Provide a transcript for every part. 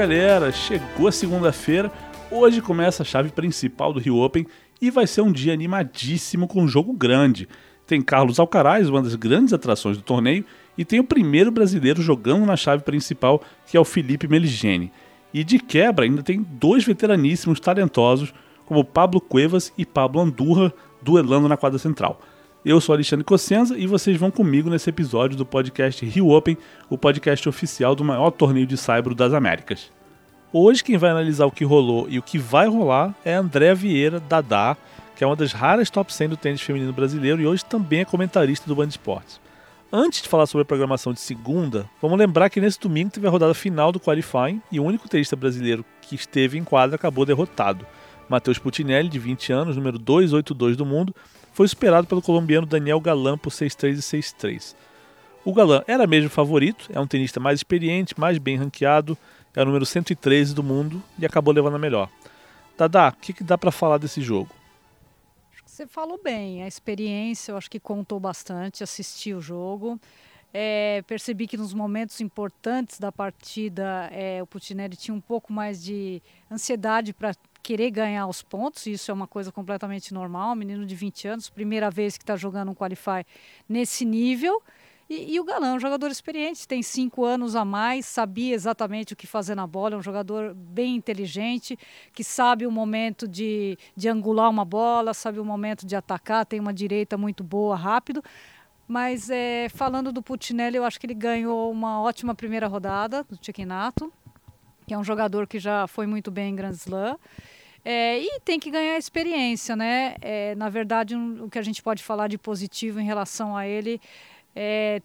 Galera, chegou a segunda-feira, hoje começa a chave principal do Rio Open e vai ser um dia animadíssimo com um jogo grande. Tem Carlos Alcaraz, uma das grandes atrações do torneio, e tem o primeiro brasileiro jogando na chave principal, que é o Felipe Meligeni. E de quebra ainda tem dois veteraníssimos talentosos, como Pablo Cuevas e Pablo Andurra, duelando na quadra central. Eu sou Alexandre Cossenza e vocês vão comigo nesse episódio do podcast Rio Open, o podcast oficial do maior torneio de saibro das Américas. Hoje quem vai analisar o que rolou e o que vai rolar é André Vieira Dadá, que é uma das raras top 100 do tênis feminino brasileiro e hoje também é comentarista do Band Esportes. Antes de falar sobre a programação de segunda, vamos lembrar que nesse domingo teve a rodada final do qualifying e o único tenista brasileiro que esteve em quadra acabou derrotado. Matheus Putinelli, de 20 anos, número 282 do mundo, foi superado pelo colombiano Daniel Galan por 6-3 e 6-3. O Galan era mesmo favorito, é um tenista mais experiente, mais bem ranqueado, é o número 113 do mundo e acabou levando a melhor. Dada, o que, que dá para falar desse jogo? Você falou bem, a experiência eu acho que contou bastante, assisti o jogo. É, percebi que nos momentos importantes da partida é, o Putinelli tinha um pouco mais de ansiedade para querer ganhar os pontos, isso é uma coisa completamente normal. Um menino de 20 anos, primeira vez que está jogando um Qualify nesse nível. E, e, o Galã é um jogador experiente, tem cinco anos a mais, sabia exatamente o que fazer na bola, é um jogador bem inteligente, que sabe o momento de, de angular uma bola, sabe o momento de atacar, tem uma direita muito boa, rápido. Mas é, falando do Putinelli, eu acho que ele ganhou uma ótima primeira rodada do Chiquinato, que é um jogador que já foi muito bem em Grand Slam. É, e tem que ganhar experiência, né? É, na verdade, um, o que a gente pode falar de positivo em relação a ele é,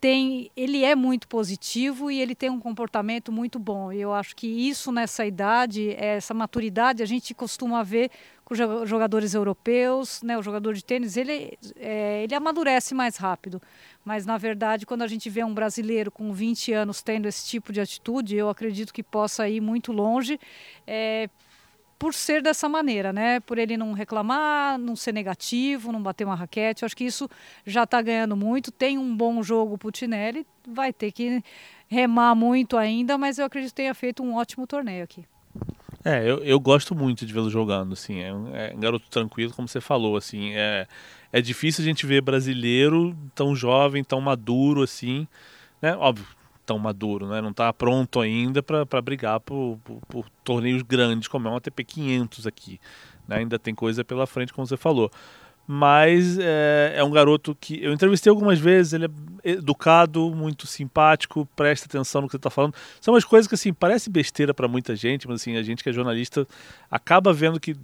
tem, ele é muito positivo e ele tem um comportamento muito bom. E eu acho que isso nessa idade, essa maturidade, a gente costuma ver com jogadores europeus, né? O jogador de tênis, ele, é, ele amadurece mais rápido. Mas na verdade, quando a gente vê um brasileiro com 20 anos tendo esse tipo de atitude, eu acredito que possa ir muito longe. É, por ser dessa maneira, né? Por ele não reclamar, não ser negativo, não bater uma raquete. Eu acho que isso já está ganhando muito. Tem um bom jogo Putinelli, vai ter que remar muito ainda, mas eu acredito que tenha feito um ótimo torneio aqui. É, eu, eu gosto muito de vê-lo jogando, assim, é um, é um, garoto tranquilo, como você falou, assim, é, é difícil a gente ver brasileiro tão jovem, tão maduro, assim, né, óbvio, tão maduro, né? Não está pronto ainda para brigar por, por, por, torneios grandes, como é um ATP 500 aqui. Né? Ainda tem coisa pela frente, como você falou. Mas é, é um garoto que eu entrevistei algumas vezes, ele é educado, muito simpático, presta atenção no que você está falando. São umas coisas que assim parece besteira para muita gente, mas assim a gente que é jornalista acaba vendo que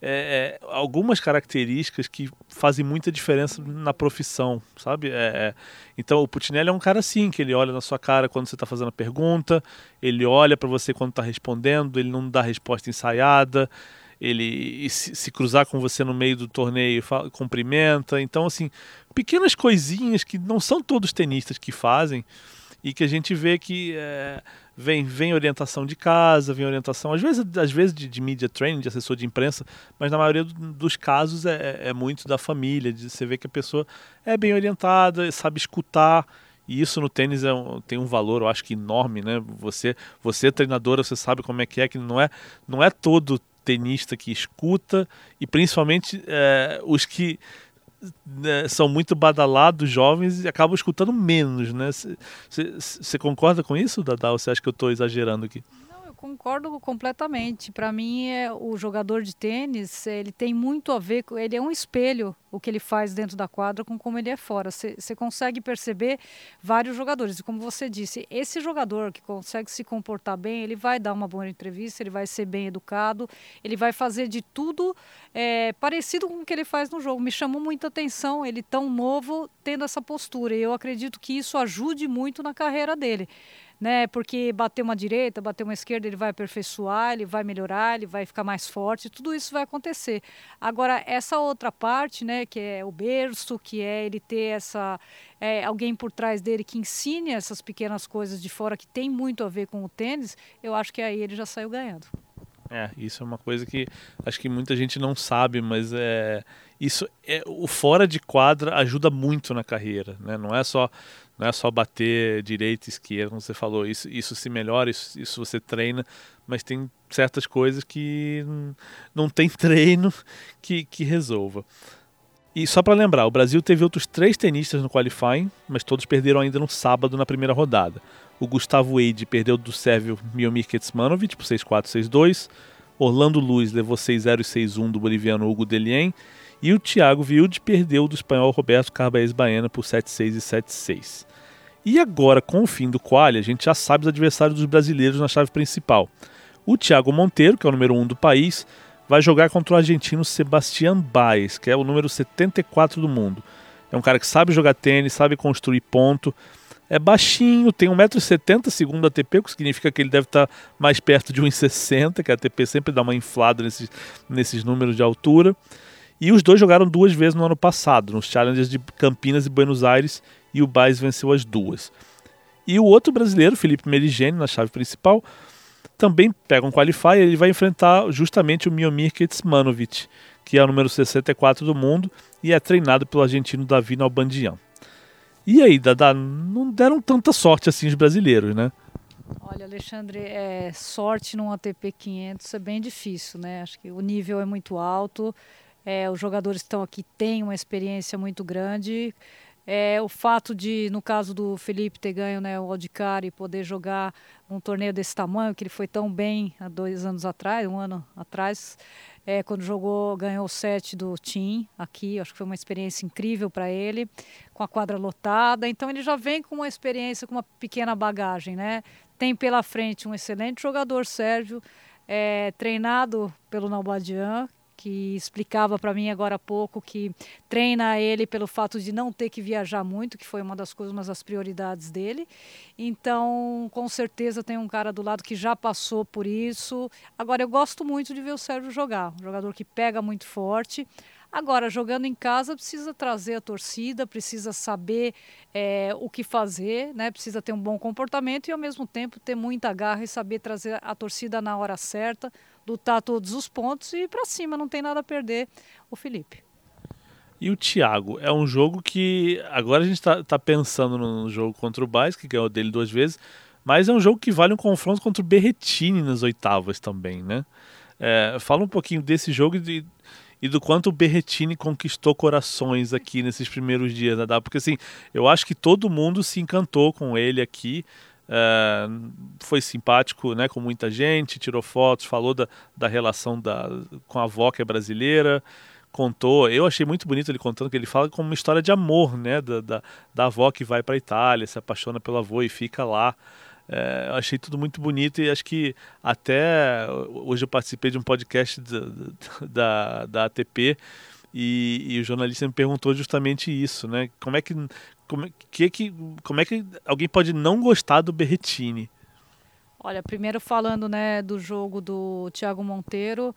é, é, algumas características que fazem muita diferença na profissão, sabe? É, é, então o Putinelli é um cara assim, que ele olha na sua cara quando você está fazendo a pergunta, ele olha para você quando está respondendo, ele não dá resposta ensaiada, ele se, se, cruzar com você no meio do torneio fala, cumprimenta. Então, assim, pequenas coisinhas que não são todos tenistas que fazem e que a gente vê que é, vem, vem orientação de casa, vem orientação, às vezes, às vezes de, de media training, de assessor de imprensa, mas na maioria do, dos casos é, é, é, muito da família, de você vê que a pessoa é bem orientada, sabe escutar, e isso no tênis é um, tem um valor, eu acho que enorme, né? Você, você treinadora, você sabe como é que é, que não é, não é todo tenista que escuta, e principalmente é, os que né, são muito badalados, jovens, e acabam escutando menos, né? Você concorda com isso, Dada? Ou você acha que eu estou exagerando aqui? Concordo completamente. Para mim, é, o jogador de tênis, ele tem muito a ver, com, ele é um espelho, o que ele faz dentro da quadra com como ele é fora. Você consegue perceber vários jogadores. E como você disse, esse jogador que consegue se comportar bem, ele vai dar uma boa entrevista, ele vai ser bem educado, ele vai fazer de tudo é, parecido com o que ele faz no jogo. Me chamou muita atenção ele tão novo tendo essa postura. E eu acredito que isso ajude muito na carreira dele né? Porque bater uma direita, bater uma esquerda, ele vai aperfeiçoar, ele vai melhorar, ele vai ficar mais forte, tudo isso vai acontecer. Agora, essa outra parte, né, que é o berço, que é ele ter essa é, alguém por trás dele que ensine essas pequenas coisas de fora que tem muito a ver com o tênis, eu acho que aí ele já saiu ganhando. É, isso é uma coisa que acho que muita gente não sabe, mas é isso é o fora de quadra ajuda muito na carreira, né? Não é só não é só bater direita e esquerda, como você falou, isso, isso se melhora, isso, isso você treina, mas tem certas coisas que não tem treino que, que resolva. E só para lembrar, o Brasil teve outros três tenistas no qualifying, mas todos perderam ainda no sábado na primeira rodada. O Gustavo Wade perdeu do sérvio Miomir Kecmanovic por 6-4, 6-2. Orlando Luiz levou 6-0 e 6-1 do boliviano Hugo Delien. E o Thiago Wilde perdeu do espanhol Roberto Carbaez Baena por 7-6 e 7-6. E agora, com o fim do quali, a gente já sabe os adversários dos brasileiros na chave principal. O Thiago Monteiro, que é o número 1 um do país, vai jogar contra o argentino Sebastián Baez, que é o número 74 do mundo. É um cara que sabe jogar tênis, sabe construir ponto, é baixinho, tem 1,70m segundo a ATP, o que significa que ele deve estar mais perto de 1,60m, que a ATP sempre dá uma inflada nesses, nesses números de altura. E os dois jogaram duas vezes no ano passado, nos Challengers de Campinas e Buenos Aires, e o Baez venceu as duas. E o outro brasileiro, Felipe Merigene, na chave principal, também pega um qualifier, ele vai enfrentar justamente o Miomir Kecmanovic, que é o número 64 do mundo e é treinado pelo argentino Davi Nalbandian. E aí, Dada, não deram tanta sorte assim os brasileiros, né? Olha, Alexandre, é, sorte num ATP 500 é bem difícil, né? Acho que o nível é muito alto, é, os jogadores que estão aqui têm uma experiência muito grande. É, o fato de, no caso do Felipe ter ganho né, o Aldicar e poder jogar um torneio desse tamanho, que ele foi tão bem há dois anos atrás, um ano atrás, é, quando jogou, ganhou o set do Team aqui, acho que foi uma experiência incrível para ele, com a quadra lotada. Então ele já vem com uma experiência, com uma pequena bagagem, né? Tem pela frente um excelente jogador sérvio, é, treinado pelo Nalbadian, que explicava para mim agora há pouco que treina ele pelo fato de não ter que viajar muito, que foi uma das coisas, uma das prioridades dele. Então, com certeza tem um cara do lado que já passou por isso. Agora eu gosto muito de ver o Sérgio jogar, um jogador que pega muito forte. Agora, jogando em casa, precisa trazer a torcida, precisa saber é, o que fazer, né? precisa ter um bom comportamento e, ao mesmo tempo, ter muita garra e saber trazer a torcida na hora certa, lutar todos os pontos e ir para cima, não tem nada a perder o Felipe. E o Thiago, é um jogo que agora a gente está tá pensando no jogo contra o Baez, que ganhou dele duas vezes, mas é um jogo que vale um confronto contra o Berretini nas oitavas também, né? É, fala um pouquinho desse jogo e, e do quanto o Berretini conquistou corações aqui nesses primeiros dias, né? Porque assim, eu acho que todo mundo se encantou com ele aqui. É, foi simpático né, com muita gente, tirou fotos, falou da, da relação da, com a avó que é brasileira, contou. Eu achei muito bonito ele contando que ele fala como uma história de amor né, da, da, da avó que vai para a Itália, se apaixona pelo avô e fica lá. É, eu achei tudo muito bonito e acho que até hoje eu participei de um podcast da, da, da ATP e, e, o jornalista me perguntou justamente isso, né? Como é que como, é que, que, como é que alguém pode não gostar do Berretini? Olha, primeiro falando né, do jogo do Thiago Monteiro,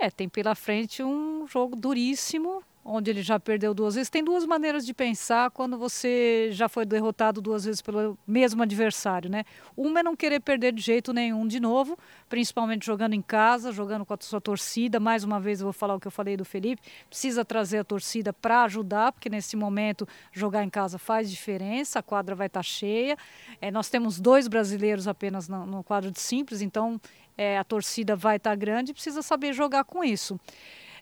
é, tem pela frente um jogo duríssimo, onde ele já perdeu duas vezes. Tem duas maneiras de pensar quando você já foi derrotado duas vezes pelo mesmo adversário, né? Uma é não querer perder de jeito nenhum de novo, principalmente jogando em casa, jogando com a sua torcida. Mais uma vez eu vou falar o que eu falei do Felipe, precisa trazer a torcida para ajudar, porque nesse momento jogar em casa faz diferença, a quadra vai estar tá cheia. É, nós temos dois brasileiros apenas no, no quadro de simples, então é, a torcida vai estar tá grande e precisa saber jogar com isso.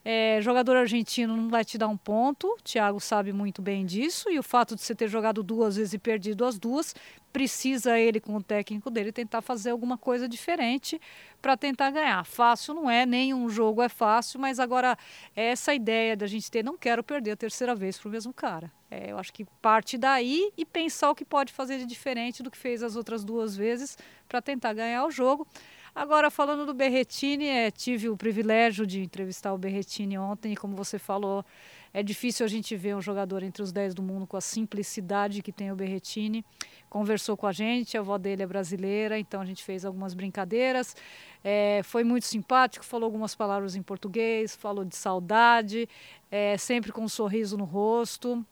É, jogador argentino não vai te dar um ponto, Thiago sabe muito bem disso, e o fato de você ter jogado duas vezes e perdido as duas, precisa ele, com o técnico dele, tentar fazer alguma coisa diferente para tentar ganhar. Fácil não é, nenhum jogo é fácil, mas agora essa ideia da gente ter, não quero perder a terceira vez para o mesmo cara. É, eu acho que parte daí e pensar o que pode fazer de diferente do que fez as outras duas vezes para tentar ganhar o jogo. Agora, falando do Berretini, é, tive o privilégio de entrevistar o Berretini ontem e, como você falou, é difícil a gente ver um jogador entre os 10 do mundo com a simplicidade que tem o Berretini. Conversou com a gente, a avó dele é brasileira, então a gente fez algumas brincadeiras. É, foi muito simpático, falou algumas palavras em português, falou de saudade, é, sempre com um sorriso no rosto.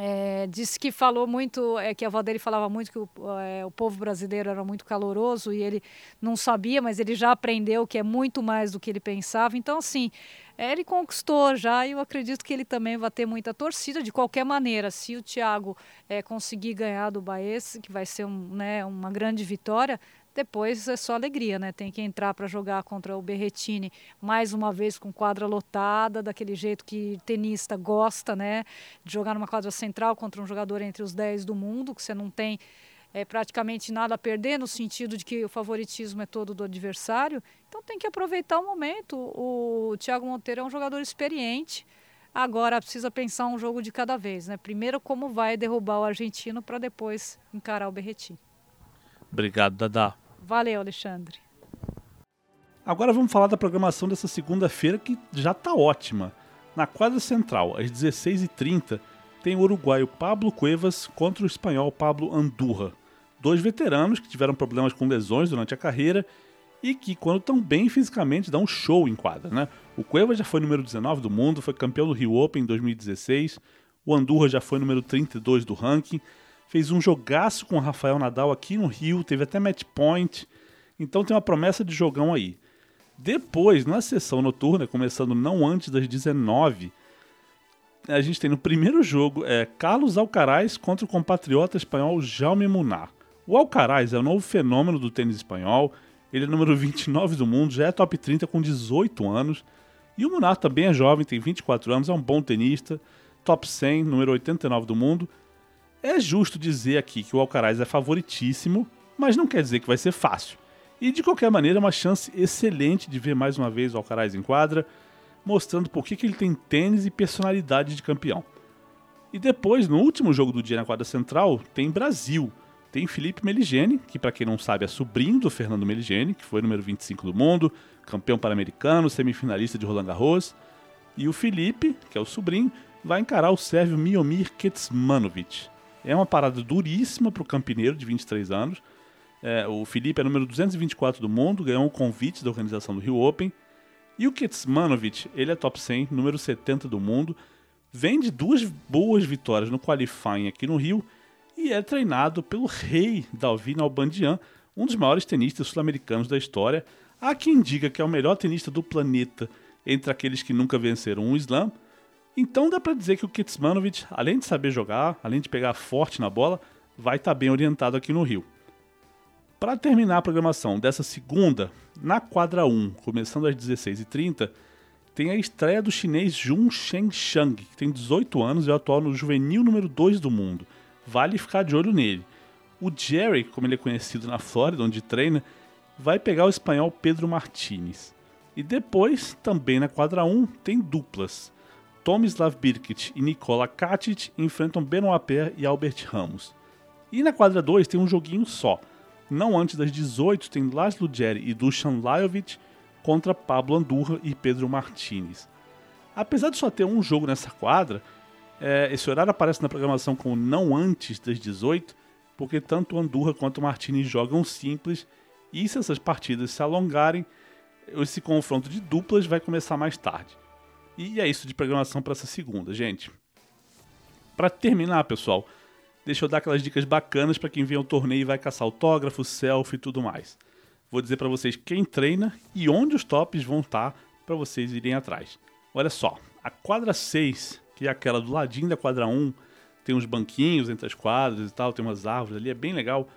É, disse que falou muito, é, que a avó dele falava muito que o, é, o povo brasileiro era muito caloroso e ele não sabia, mas ele já aprendeu que é muito mais do que ele pensava. Então, assim, é, ele conquistou já e eu acredito que ele também vai ter muita torcida. De qualquer maneira, se o Thiago é, conseguir ganhar do Baez, que vai ser um, né, uma grande vitória, depois é só alegria, né? Tem que entrar para jogar contra o Berretini mais uma vez com quadra lotada, daquele jeito que tenista gosta, né? De jogar numa quadra central contra um jogador entre os 10 do mundo, que você não tem é, praticamente nada a perder, no sentido de que o favoritismo é todo do adversário. Então tem que aproveitar o momento. O Thiago Monteiro é um jogador experiente. Agora precisa pensar um jogo de cada vez, né? Primeiro como vai derrubar o argentino para depois encarar o Berretini. Obrigado, Dada. Valeu, Alexandre. Agora vamos falar da programação dessa segunda-feira que já está ótima. Na quadra central, às 16h30, tem o uruguaio Pablo Cuevas contra o espanhol Pablo Andurra. Dois veteranos que tiveram problemas com lesões durante a carreira e que, quando estão bem fisicamente, dão um show em quadra. Né? O Cuevas já foi número 19 do mundo, foi campeão do Rio Open em 2016. O Andurra já foi número 32 do ranking fez um jogaço com o Rafael Nadal aqui no Rio, teve até match point. Então tem uma promessa de jogão aí. Depois, na sessão noturna, começando não antes das 19, a gente tem no primeiro jogo é, Carlos Alcaraz contra o compatriota espanhol Jaume Munar. O Alcaraz é o novo fenômeno do tênis espanhol, ele é número 29 do mundo, já é top 30 com 18 anos. E o Munar também é jovem, tem 24 anos, é um bom tenista, top 100, número 89 do mundo. É justo dizer aqui que o Alcaraz é favoritíssimo, mas não quer dizer que vai ser fácil. E de qualquer maneira, é uma chance excelente de ver mais uma vez o Alcaraz em quadra, mostrando por que, ele tem tênis e personalidade de campeão. E depois, no último jogo do dia na quadra central, tem Brasil. Tem Felipe Meligeni, que para quem não sabe é sobrinho do Fernando Meligeni, que foi número 25 do mundo, campeão pan-americano, semifinalista de Roland Garros. E o Felipe, que é o sobrinho, vai encarar o sérvio Miomir Kecmanovic. É uma parada duríssima para o campineiro de 23 anos. É, o Felipe é número 224 do mundo, ganhou um convite da organização do Rio Open. E o Ketsmanovic, ele é top 100, número 70 do mundo. Vem de duas boas vitórias no qualifying aqui no Rio e é treinado pelo rei Dalvin Albandian, um dos maiores tenistas sul-americanos da história. Há quem diga que é o melhor tenista do planeta entre aqueles que nunca venceram um slam. Então dá para dizer que o Kitsmanovic, além de saber jogar, além de pegar forte na bola, vai estar tá bem orientado aqui no Rio. Para terminar a programação dessa segunda, na quadra 1, começando às 16h30, tem a estreia do chinês Jun Shengshang, que tem 18 anos e é atual no juvenil número 2 do mundo. Vale ficar de olho nele. O Jerry, como ele é conhecido na Flórida, onde treina, vai pegar o espanhol Pedro Martinez. E depois, também na quadra 1, tem duplas. Tomislav Birkic e Nikola Katic enfrentam Benoit Paire e Albert Ramos. E na quadra 2 tem um joguinho só. Não antes das 18 tem Laszlo Djeri e Dusan Lajovic contra Pablo Andurra e Pedro Martinez. Apesar de só ter um jogo nessa quadra, é, esse horário aparece na programação como não antes das 18, porque tanto Andurra quanto Martinez jogam simples e se essas partidas se alongarem, esse confronto de duplas vai começar mais tarde. E é isso de programação para essa segunda, gente. Para terminar, pessoal, deixa eu dar aquelas dicas bacanas para quem vem ao torneio e vai caçar autógrafo, selfie e tudo mais. Vou dizer para vocês quem treina e onde os tops vão estar tá para vocês irem atrás. Olha só, a quadra 6, que é aquela do ladinho da quadra 1, tem uns banquinhos entre as quadras e tal, tem umas árvores ali, é bem legal.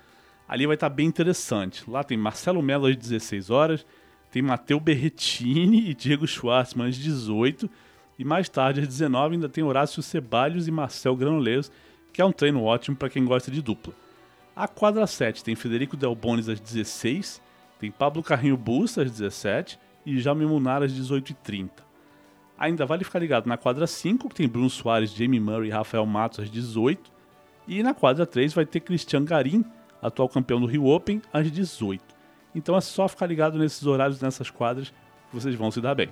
Ali vai estar tá bem interessante. Lá tem Marcelo Melo às 16 horas, tem Matteo Berretini e Diego Schwartzman às 18 e mais tarde às 19 ainda tem Horácio Ceballos e Marcel Granollers, que é um treino ótimo para quem gosta de dupla. A quadra 7 tem Federico Del Bonis às 16, tem Pablo Carrinho Busta às 17 e Jaume Munar às 18h30. Ainda vale ficar ligado na quadra 5, que tem Bruno Soares, Jamie Murray e Rafael Matos às 18. E na quadra 3 vai ter Cristian Garim, atual campeão do Rio Open, às 18. Então é só ficar ligado nesses horários, nessas quadras, que vocês vão se dar bem.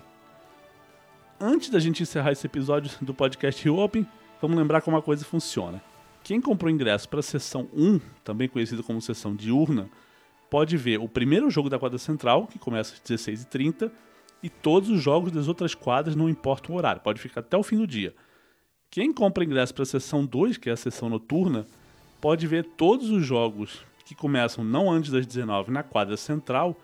Antes da gente encerrar esse episódio do podcast Rio Open, vamos lembrar como a coisa funciona. Quem comprou ingresso para a sessão 1, também conhecida como sessão diurna, pode ver o primeiro jogo da quadra central, que começa às 16h30, e todos os jogos das outras quadras, não importa o horário, pode ficar até o fim do dia. Quem compra ingresso para a sessão 2, que é a sessão noturna, pode ver todos os jogos que começam não antes das 19 na quadra central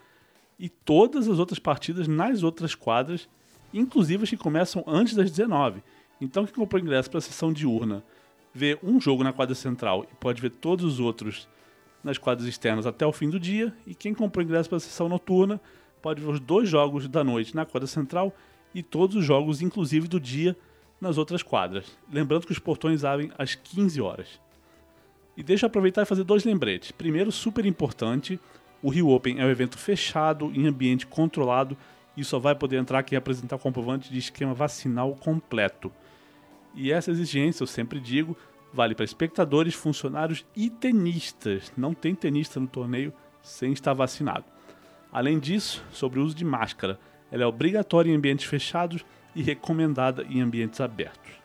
e todas as outras partidas nas outras quadras, inclusive as que começam antes das 19. Então, quem comprou ingresso para a sessão diurna vê um jogo na quadra central e pode ver todos os outros nas quadras externas até o fim do dia. E quem comprou ingresso para a sessão noturna pode ver os dois jogos da noite na quadra central e todos os jogos, inclusive do dia, nas outras quadras. Lembrando que os portões abrem às 15 horas. E deixa eu aproveitar e fazer dois lembretes. Primeiro, super importante, o Rio Open é um evento fechado, em ambiente controlado, e só vai poder entrar quem apresentar comprovante de esquema vacinal completo. E essa exigência, eu sempre digo, vale para espectadores, funcionários e tenistas. Não tem tenista no torneio sem estar vacinado. Além disso, sobre o uso de máscara, ela é obrigatória em ambientes fechados e recomendada em ambientes abertos.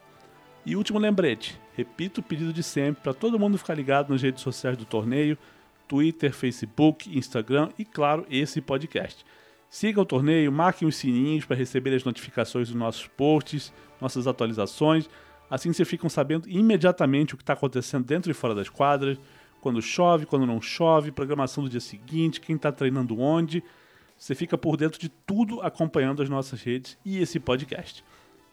E último lembrete, repito o pedido de sempre para todo mundo ficar ligado nas redes sociais do torneio, Twitter, Facebook, Instagram e, claro, esse podcast. Siga o torneio, marquem os sininhos para receber as notificações dos nossos posts, nossas atualizações. Assim vocês ficam sabendo imediatamente o que está acontecendo dentro e fora das quadras, quando chove, quando não chove, programação do dia seguinte, quem está treinando onde. Você fica por dentro de tudo acompanhando as nossas redes e esse podcast.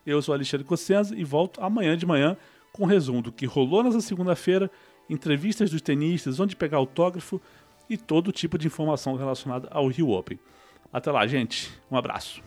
Eu sou Alexandre Cossenza e volto amanhã de manhã com um resumo do que rolou nessa segunda-feira, entrevistas dos tenistas, onde pegar autógrafo e todo tipo de informação relacionada ao Rio Open. Até lá, gente. Um abraço.